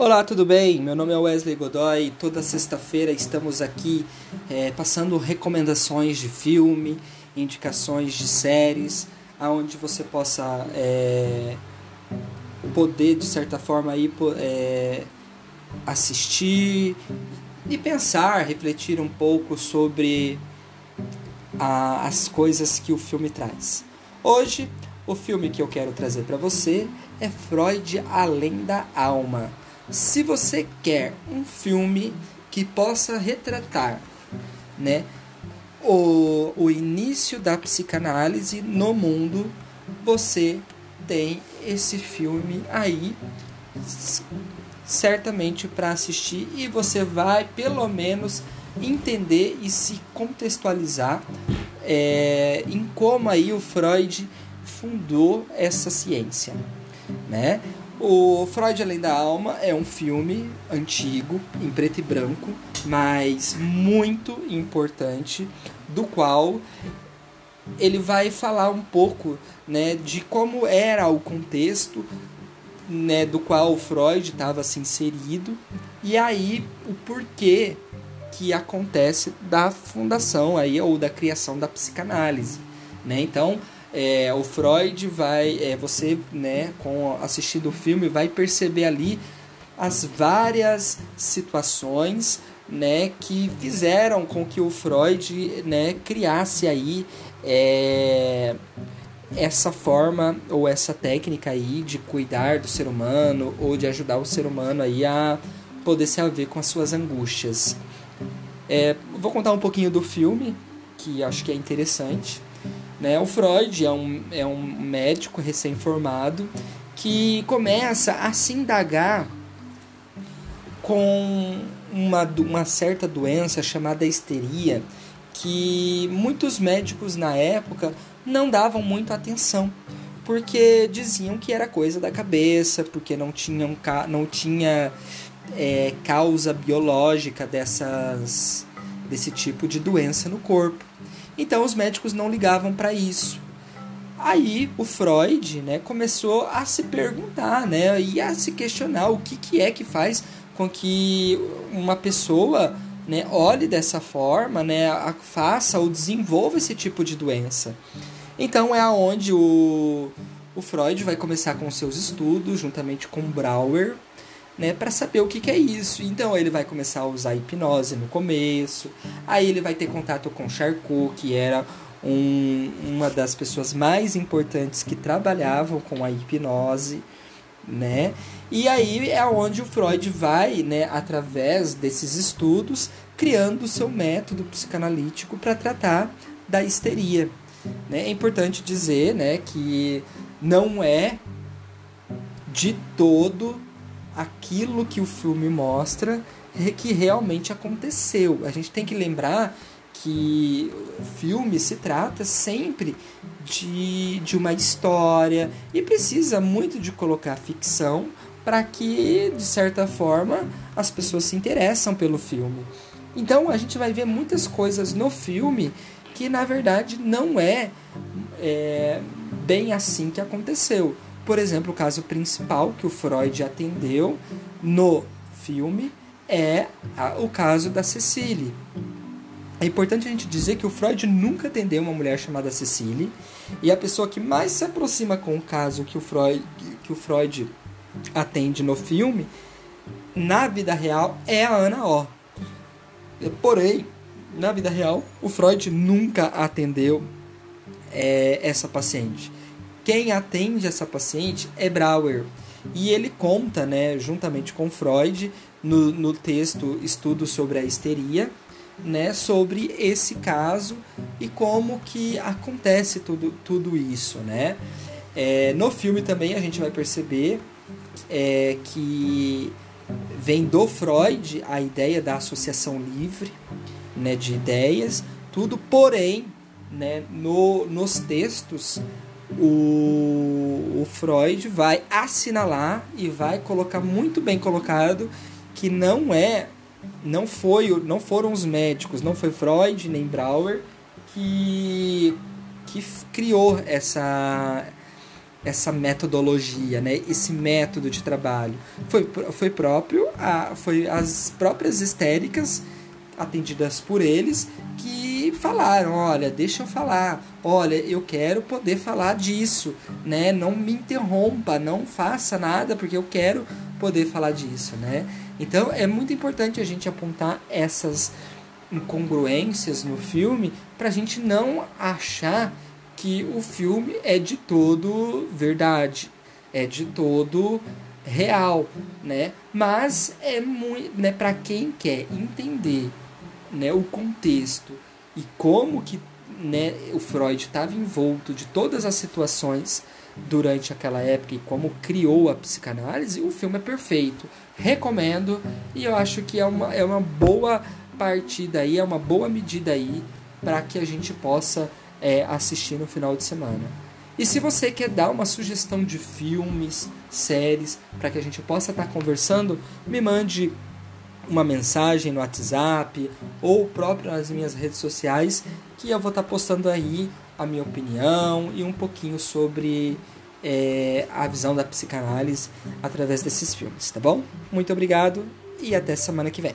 Olá, tudo bem? Meu nome é Wesley Godoy. Toda sexta-feira estamos aqui é, passando recomendações de filme, indicações de séries, aonde você possa é, poder de certa forma aí é, assistir e pensar, refletir um pouco sobre a, as coisas que o filme traz. Hoje, o filme que eu quero trazer para você é Freud Além da Alma se você quer um filme que possa retratar, né, o, o início da psicanálise no mundo, você tem esse filme aí certamente para assistir e você vai pelo menos entender e se contextualizar é, em como aí o Freud fundou essa ciência, né? O Freud Além da Alma é um filme antigo, em preto e branco, mas muito importante, do qual ele vai falar um pouco né, de como era o contexto né, do qual o Freud estava se inserido e aí o porquê que acontece da fundação aí ou da criação da psicanálise, né? Então é, o Freud vai, é, você, né, com assistindo o filme, vai perceber ali as várias situações, né, que fizeram com que o Freud, né, criasse aí é, essa forma ou essa técnica aí de cuidar do ser humano ou de ajudar o ser humano aí a poder se haver com as suas angústias. É, vou contar um pouquinho do filme, que acho que é interessante. Né? O Freud é um, é um médico recém-formado que começa a se indagar com uma, uma certa doença chamada histeria, que muitos médicos na época não davam muito atenção, porque diziam que era coisa da cabeça, porque não, tinham, não tinha é, causa biológica dessas, desse tipo de doença no corpo. Então os médicos não ligavam para isso. Aí o Freud né, começou a se perguntar né, e a se questionar o que, que é que faz com que uma pessoa né, olhe dessa forma, né, faça ou desenvolva esse tipo de doença. Então é aonde o, o Freud vai começar com seus estudos, juntamente com Brauer, né, para saber o que, que é isso. Então ele vai começar a usar hipnose no começo, aí ele vai ter contato com Charcot, que era um, uma das pessoas mais importantes que trabalhavam com a hipnose, né? E aí é onde o Freud vai, né, através desses estudos, criando o seu método psicanalítico para tratar da histeria. Né? É importante dizer, né, que não é de todo aquilo que o filme mostra que realmente aconteceu. A gente tem que lembrar que o filme se trata sempre de, de uma história e precisa muito de colocar ficção para que, de certa forma, as pessoas se interessam pelo filme. Então a gente vai ver muitas coisas no filme que na verdade não é, é bem assim que aconteceu. Por exemplo, o caso principal que o Freud atendeu no filme é o caso da Cecily. É importante a gente dizer que o Freud nunca atendeu uma mulher chamada Cecily e a pessoa que mais se aproxima com o caso que o Freud, que o Freud atende no filme, na vida real, é a Ana O. Porém, na vida real, o Freud nunca atendeu é, essa paciente. Quem atende essa paciente é Brauer. E ele conta, né, juntamente com Freud, no, no texto Estudo sobre a Histeria, né, sobre esse caso e como que acontece tudo, tudo isso. Né? É, no filme também a gente vai perceber é, que vem do Freud a ideia da associação livre né, de ideias, tudo, porém, né, no, nos textos o, o Freud vai assinalar e vai colocar muito bem colocado que não é não foi não foram os médicos não foi Freud nem Brauer que que criou essa essa metodologia, né? Esse método de trabalho foi, foi próprio a, foi as próprias histéricas atendidas por eles falaram, olha, deixa eu falar, olha, eu quero poder falar disso, né? Não me interrompa, não faça nada porque eu quero poder falar disso, né? Então é muito importante a gente apontar essas incongruências no filme para a gente não achar que o filme é de todo verdade, é de todo real, né? Mas é muito, né, para quem quer entender, né, o contexto e como que, né, o Freud estava envolto de todas as situações durante aquela época e como criou a psicanálise, o filme é perfeito. Recomendo e eu acho que é uma, é uma boa partida aí, é uma boa medida aí para que a gente possa é, assistir no final de semana. E se você quer dar uma sugestão de filmes, séries, para que a gente possa estar tá conversando, me mande uma mensagem no WhatsApp ou próprio nas minhas redes sociais, que eu vou estar tá postando aí a minha opinião e um pouquinho sobre é, a visão da psicanálise através desses filmes, tá bom? Muito obrigado e até semana que vem.